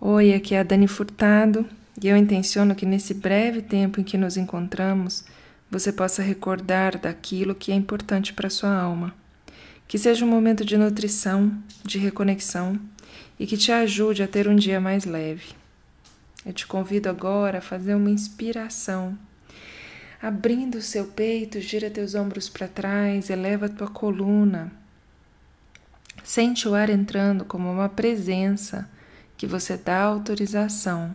Oi, aqui é a Dani Furtado e eu intenciono que nesse breve tempo em que nos encontramos você possa recordar daquilo que é importante para sua alma. Que seja um momento de nutrição, de reconexão e que te ajude a ter um dia mais leve. Eu te convido agora a fazer uma inspiração. Abrindo o seu peito, gira teus ombros para trás, eleva a tua coluna. Sente o ar entrando como uma presença que você dá autorização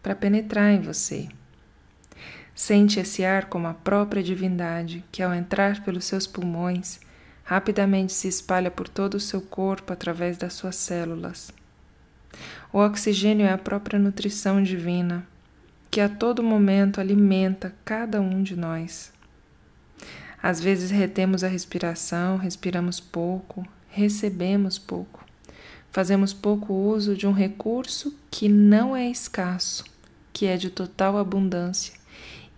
para penetrar em você. Sente esse ar como a própria divindade que, ao entrar pelos seus pulmões, rapidamente se espalha por todo o seu corpo através das suas células. O oxigênio é a própria nutrição divina, que a todo momento alimenta cada um de nós. Às vezes retemos a respiração, respiramos pouco, recebemos pouco. Fazemos pouco uso de um recurso que não é escasso, que é de total abundância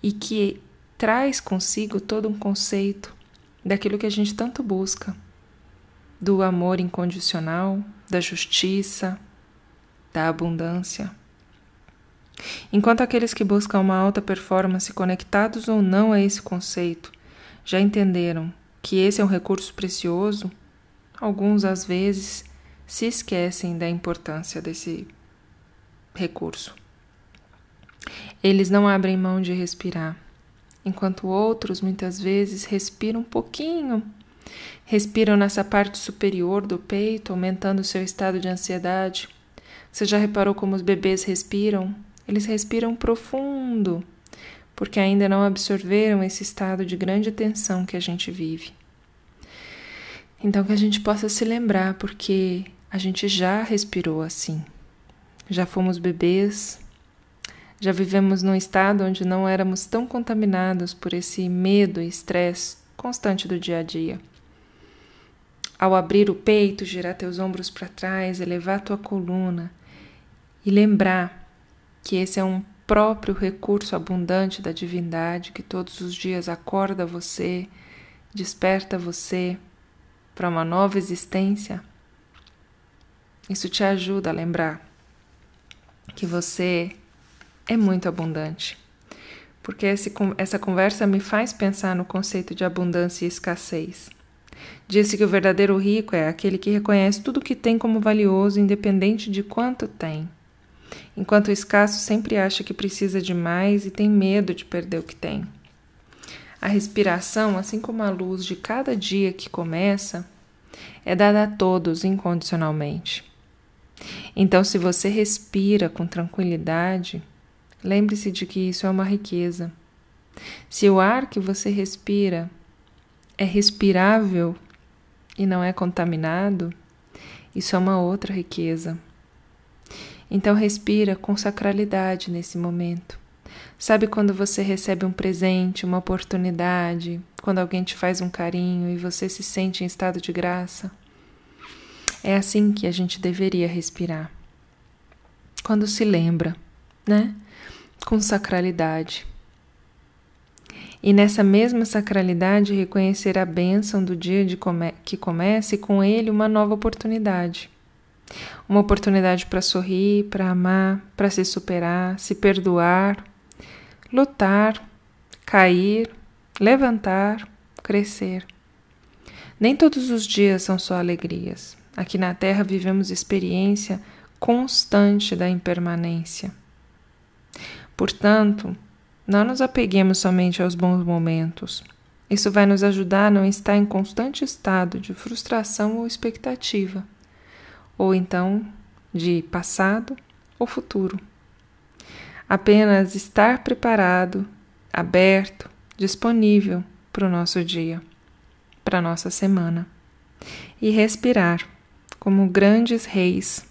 e que traz consigo todo um conceito daquilo que a gente tanto busca: do amor incondicional, da justiça, da abundância. Enquanto aqueles que buscam uma alta performance, conectados ou não a esse conceito, já entenderam que esse é um recurso precioso, alguns às vezes se esquecem da importância desse recurso. Eles não abrem mão de respirar, enquanto outros muitas vezes respiram um pouquinho. Respiram nessa parte superior do peito, aumentando seu estado de ansiedade. Você já reparou como os bebês respiram? Eles respiram profundo, porque ainda não absorveram esse estado de grande tensão que a gente vive. Então, que a gente possa se lembrar, porque a gente já respirou assim. Já fomos bebês, já vivemos num estado onde não éramos tão contaminados por esse medo e estresse constante do dia a dia. Ao abrir o peito, girar teus ombros para trás, elevar tua coluna e lembrar que esse é um próprio recurso abundante da divindade que todos os dias acorda você, desperta você para uma nova existência isso te ajuda a lembrar que você é muito abundante. Porque esse, essa conversa me faz pensar no conceito de abundância e escassez. Disse que o verdadeiro rico é aquele que reconhece tudo o que tem como valioso, independente de quanto tem. Enquanto o escasso sempre acha que precisa de mais e tem medo de perder o que tem. A respiração, assim como a luz de cada dia que começa, é dada a todos incondicionalmente. Então, se você respira com tranquilidade, lembre-se de que isso é uma riqueza. Se o ar que você respira é respirável e não é contaminado, isso é uma outra riqueza. Então respira com sacralidade nesse momento. Sabe quando você recebe um presente, uma oportunidade, quando alguém te faz um carinho e você se sente em estado de graça? É assim que a gente deveria respirar. Quando se lembra, né? Com sacralidade. E nessa mesma sacralidade, reconhecer a bênção do dia come que começa e com ele uma nova oportunidade. Uma oportunidade para sorrir, para amar, para se superar, se perdoar, lutar, cair, levantar, crescer. Nem todos os dias são só alegrias. Aqui na Terra vivemos experiência constante da impermanência. Portanto, não nos apeguemos somente aos bons momentos. Isso vai nos ajudar a não estar em constante estado de frustração ou expectativa, ou então de passado ou futuro. Apenas estar preparado, aberto, disponível para o nosso dia, para a nossa semana. E respirar como grandes reis,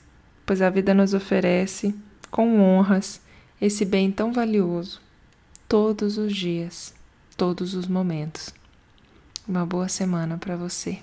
pois a vida nos oferece, com honras, esse bem tão valioso, todos os dias, todos os momentos. Uma boa semana para você.